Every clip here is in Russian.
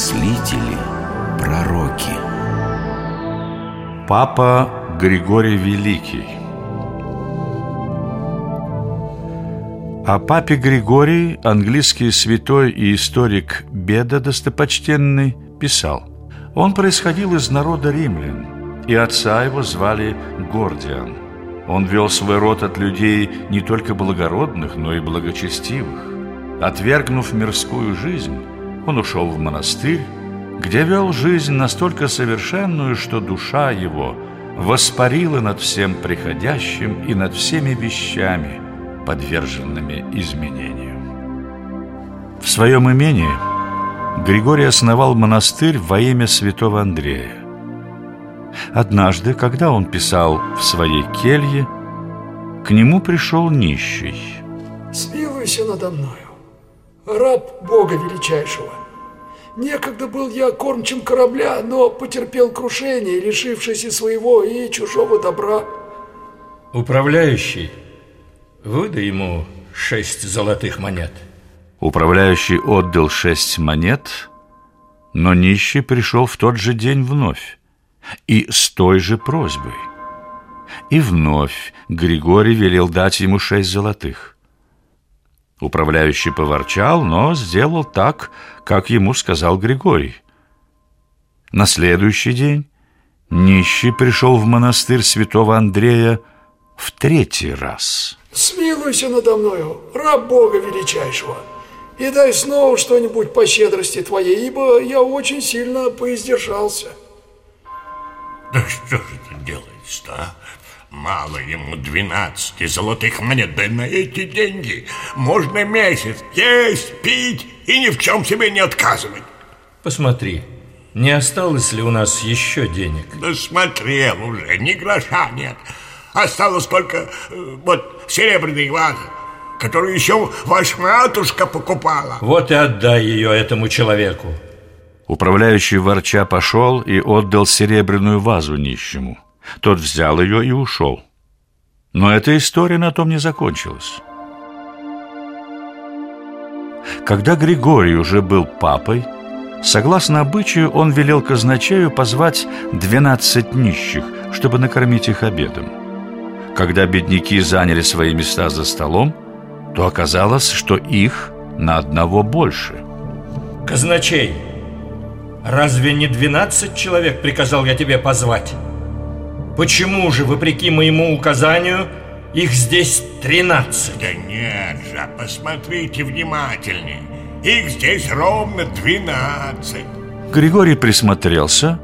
мыслители, пророки. Папа Григорий Великий О папе Григории английский святой и историк Беда достопочтенный писал Он происходил из народа римлян, и отца его звали Гордиан. Он вел свой род от людей не только благородных, но и благочестивых. Отвергнув мирскую жизнь, он ушел в монастырь, где вел жизнь настолько совершенную, что душа его воспарила над всем приходящим и над всеми вещами, подверженными изменению. В своем имении Григорий основал монастырь во имя святого Андрея. Однажды, когда он писал в своей келье, к нему пришел нищий. «Смилуйся надо мною, раб Бога Величайшего. Некогда был я кормчим корабля, но потерпел крушение, лишившись и своего, и чужого добра. Управляющий, выдай ему шесть золотых монет. Управляющий отдал шесть монет, но нищий пришел в тот же день вновь и с той же просьбой. И вновь Григорий велел дать ему шесть золотых. Управляющий поворчал, но сделал так, как ему сказал Григорий. На следующий день нищий пришел в монастырь святого Андрея в третий раз. Смилуйся надо мною, раб Бога Величайшего, и дай снова что-нибудь по щедрости твоей, ибо я очень сильно поиздержался. Да что же это делается, а? Мало ему двенадцати золотых монет, да на эти деньги можно месяц есть, пить и ни в чем себе не отказывать. Посмотри, не осталось ли у нас еще денег? Да смотрел уже, ни гроша нет. Осталось только э, вот серебряный ваза, которую еще ваша матушка покупала. Вот и отдай ее этому человеку. Управляющий ворча пошел и отдал серебряную вазу нищему. Тот взял ее и ушел. Но эта история на том не закончилась. Когда Григорий уже был папой, согласно обычаю, он велел казначею позвать двенадцать нищих, чтобы накормить их обедом. Когда бедняки заняли свои места за столом, то оказалось, что их на одного больше. Казначей, разве не двенадцать человек приказал я тебе позвать? Почему же, вопреки моему указанию, их здесь 13? Да нет же, посмотрите внимательнее. Их здесь ровно 12. Григорий присмотрелся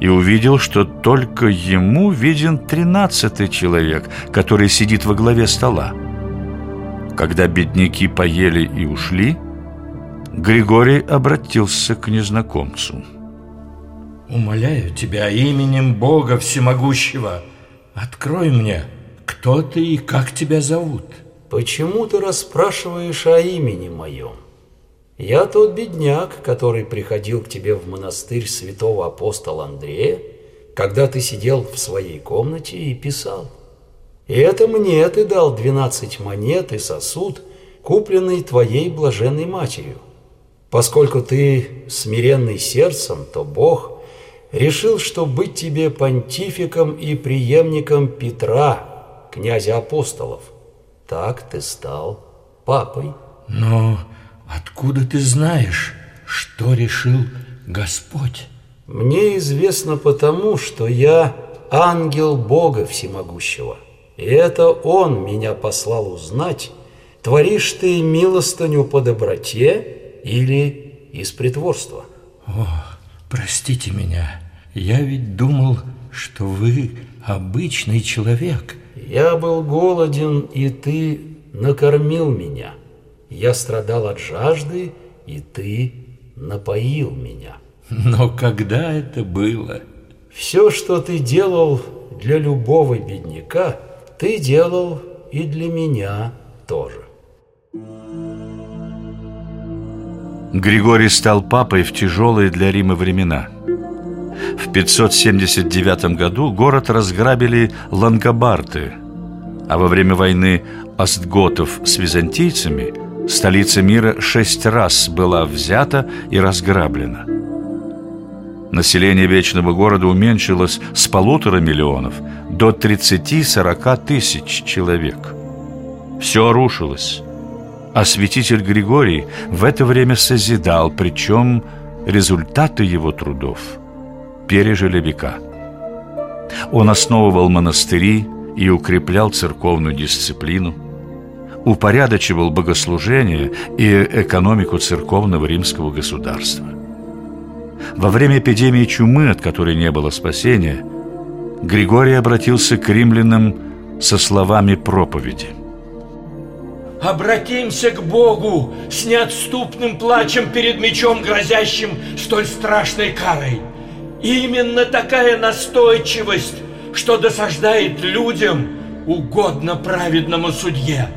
и увидел, что только ему виден тринадцатый человек, который сидит во главе стола. Когда бедняки поели и ушли, Григорий обратился к незнакомцу. Умоляю тебя именем Бога Всемогущего, открой мне, кто ты и как тебя зовут. Почему ты расспрашиваешь о имени моем? Я тот бедняк, который приходил к тебе в монастырь святого апостола Андрея, когда ты сидел в своей комнате и писал. И это мне ты дал двенадцать монет и сосуд, купленный твоей блаженной матерью. Поскольку ты смиренный сердцем, то Бог – решил, что быть тебе понтификом и преемником Петра, князя апостолов. Так ты стал папой. Но откуда ты знаешь, что решил Господь? Мне известно потому, что я ангел Бога Всемогущего. И это Он меня послал узнать, творишь ты милостыню по доброте или из притворства. О, Простите меня, я ведь думал, что вы обычный человек. Я был голоден, и ты накормил меня. Я страдал от жажды, и ты напоил меня. Но когда это было? Все, что ты делал для любого бедняка, ты делал и для меня тоже. Григорий стал папой в тяжелые для Рима времена. В 579 году город разграбили лангобарты, а во время войны остготов с византийцами столица мира шесть раз была взята и разграблена. Население Вечного города уменьшилось с полутора миллионов до 30-40 тысяч человек. Все рушилось. А святитель Григорий в это время созидал, причем результаты его трудов пережили века. Он основывал монастыри и укреплял церковную дисциплину, упорядочивал богослужение и экономику церковного римского государства. Во время эпидемии чумы, от которой не было спасения, Григорий обратился к римлянам со словами проповеди. Обратимся к Богу с неотступным плачем перед мечом, грозящим столь страшной карой. Именно такая настойчивость, что досаждает людям, угодно праведному судье.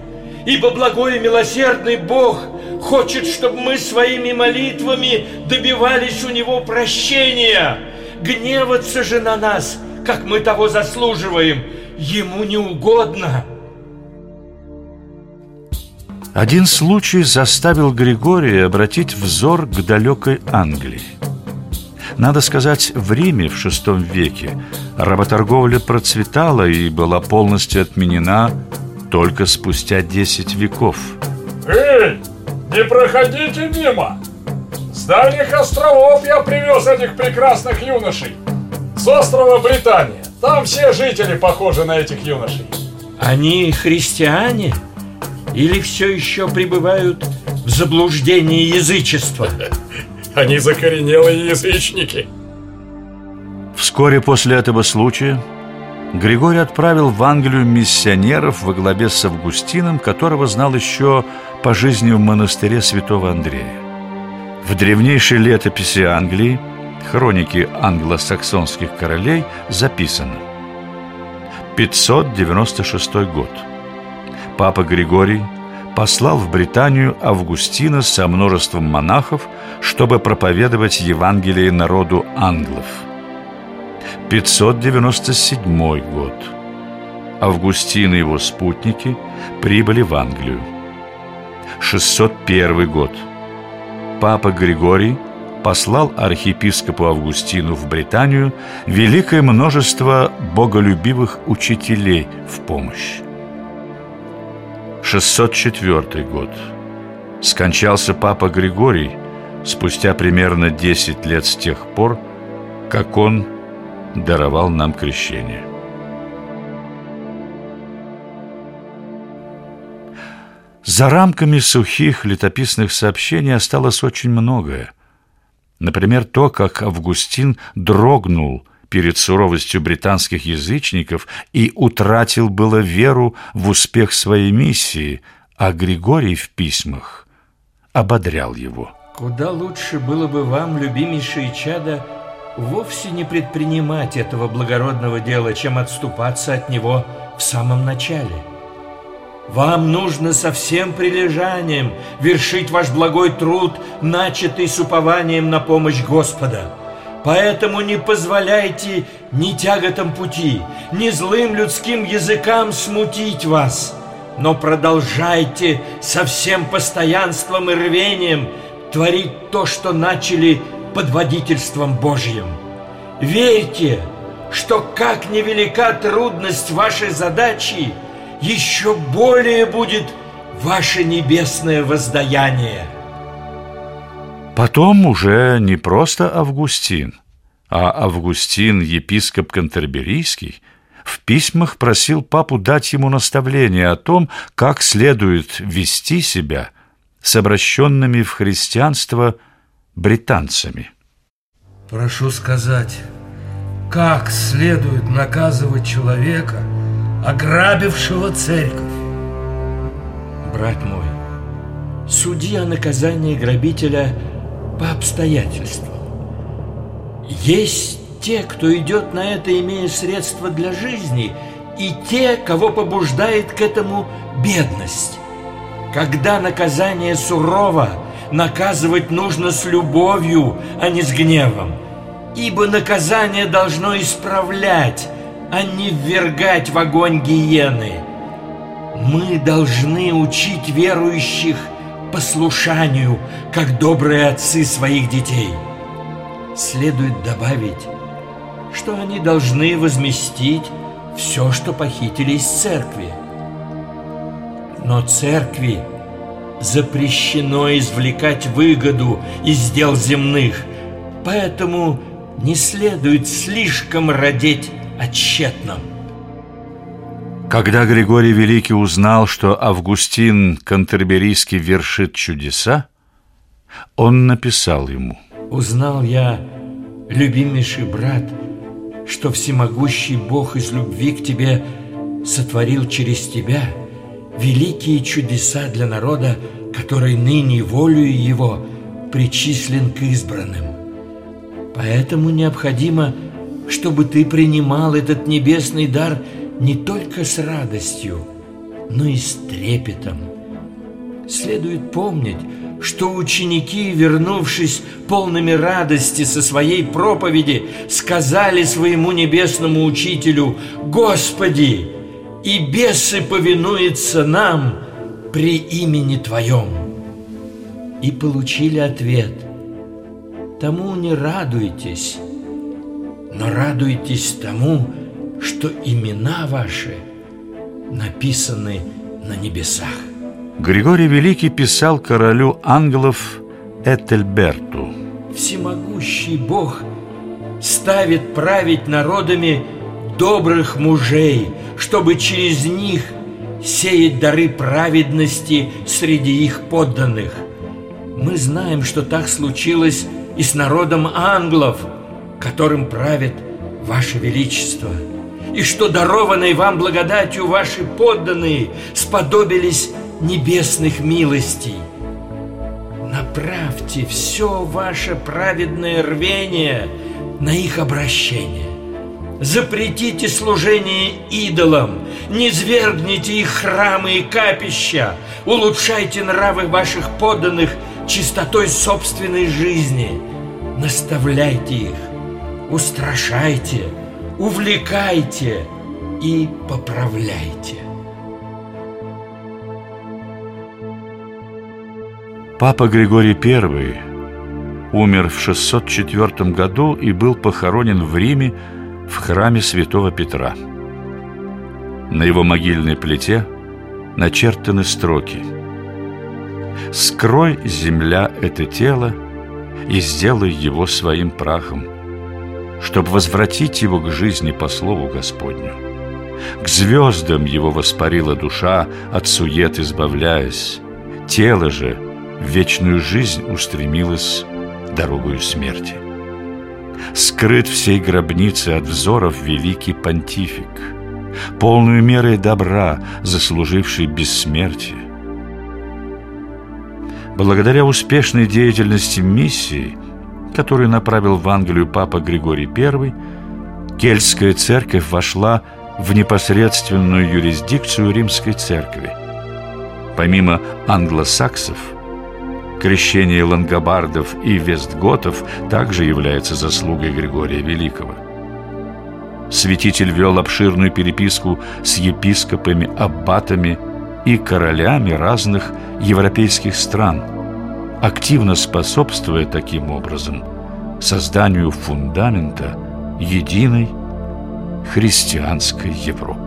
Ибо благой и милосердный Бог хочет, чтобы мы своими молитвами добивались у Него прощения. Гневаться же на нас, как мы того заслуживаем, Ему не угодно. Один случай заставил Григория обратить взор к далекой Англии. Надо сказать, в Риме в VI веке работорговля процветала и была полностью отменена только спустя 10 веков. Эй, не проходите мимо! С дальних островов я привез этих прекрасных юношей. С острова Британия. Там все жители похожи на этих юношей. Они христиане? Или все еще пребывают в заблуждении язычества? Они закоренелые язычники. Вскоре после этого случая Григорий отправил в Англию миссионеров во главе с Августином, которого знал еще по жизни в монастыре святого Андрея. В древнейшей летописи Англии, хроники англосаксонских королей, записано 596 год – Папа Григорий послал в Британию Августина со множеством монахов, чтобы проповедовать Евангелие народу англов. 597 год. Августин и его спутники прибыли в Англию. 601 год. Папа Григорий послал архиепископу Августину в Британию великое множество боголюбивых учителей в помощь. 604 год. Скончался папа Григорий спустя примерно 10 лет с тех пор, как он даровал нам крещение. За рамками сухих летописных сообщений осталось очень многое. Например, то, как Августин дрогнул перед суровостью британских язычников и утратил было веру в успех своей миссии, а Григорий в письмах ободрял его. Куда лучше было бы вам, любимейшие чада, вовсе не предпринимать этого благородного дела, чем отступаться от него в самом начале. Вам нужно со всем прилежанием вершить ваш благой труд, начатый с упованием на помощь Господа – Поэтому не позволяйте ни тяготам пути, ни злым людским языкам смутить вас, но продолжайте со всем постоянством и рвением творить то, что начали под водительством Божьим. Верьте, что как невелика трудность вашей задачи, еще более будет ваше небесное воздаяние. Потом уже не просто Августин, а Августин, епископ Кантерберийский, в письмах просил папу дать ему наставление о том, как следует вести себя с обращенными в христианство британцами. Прошу сказать, как следует наказывать человека, ограбившего церковь? Брат мой, суди о наказании грабителя – по обстоятельствам. Есть те, кто идет на это, имея средства для жизни, и те, кого побуждает к этому бедность. Когда наказание сурово, наказывать нужно с любовью, а не с гневом. Ибо наказание должно исправлять, а не ввергать в огонь гиены. Мы должны учить верующих послушанию, как добрые отцы своих детей. следует добавить, что они должны возместить все, что похитили из церкви. Но церкви запрещено извлекать выгоду из дел земных, поэтому не следует слишком родить о тщетном. Когда Григорий Великий узнал, что Августин Кантерберийский вершит чудеса, он написал ему «Узнал я, любимейший брат, что всемогущий Бог из любви к тебе сотворил через тебя великие чудеса для народа, который ныне волею его причислен к избранным. Поэтому необходимо, чтобы ты принимал этот небесный дар не только с радостью, но и с трепетом. Следует помнить, что ученики, вернувшись полными радости со своей проповеди, сказали своему небесному учителю «Господи, и бесы повинуются нам при имени Твоем». И получили ответ «Тому не радуйтесь, но радуйтесь тому, что имена ваши написаны на небесах». Григорий Великий писал королю ангелов Этельберту. Всемогущий Бог ставит править народами добрых мужей, чтобы через них сеять дары праведности среди их подданных. Мы знаем, что так случилось и с народом англов, которым правит Ваше Величество, и что дарованной вам благодатью ваши подданные сподобились небесных милостей. Направьте все ваше праведное рвение на их обращение. Запретите служение идолам, не свергните их храмы и капища, улучшайте нравы ваших подданных чистотой собственной жизни, наставляйте их, устрашайте, увлекайте и поправляйте. Папа Григорий I умер в 604 году и был похоронен в Риме в храме святого Петра. На его могильной плите начертаны строки «Скрой, земля, это тело, и сделай его своим прахом, чтобы возвратить его к жизни по слову Господню. К звездам его воспарила душа, от сует избавляясь, тело же – в вечную жизнь устремилась дорогою смерти. Скрыт всей гробнице от взоров великий понтифик, полную мерой добра, заслуживший бессмертие. Благодаря успешной деятельности миссии, которую направил в Англию папа Григорий I, кельтская церковь вошла в непосредственную юрисдикцию римской церкви. Помимо англосаксов – Крещение лангобардов и вестготов также является заслугой Григория Великого. Святитель вел обширную переписку с епископами, аббатами и королями разных европейских стран, активно способствуя таким образом созданию фундамента единой христианской Европы.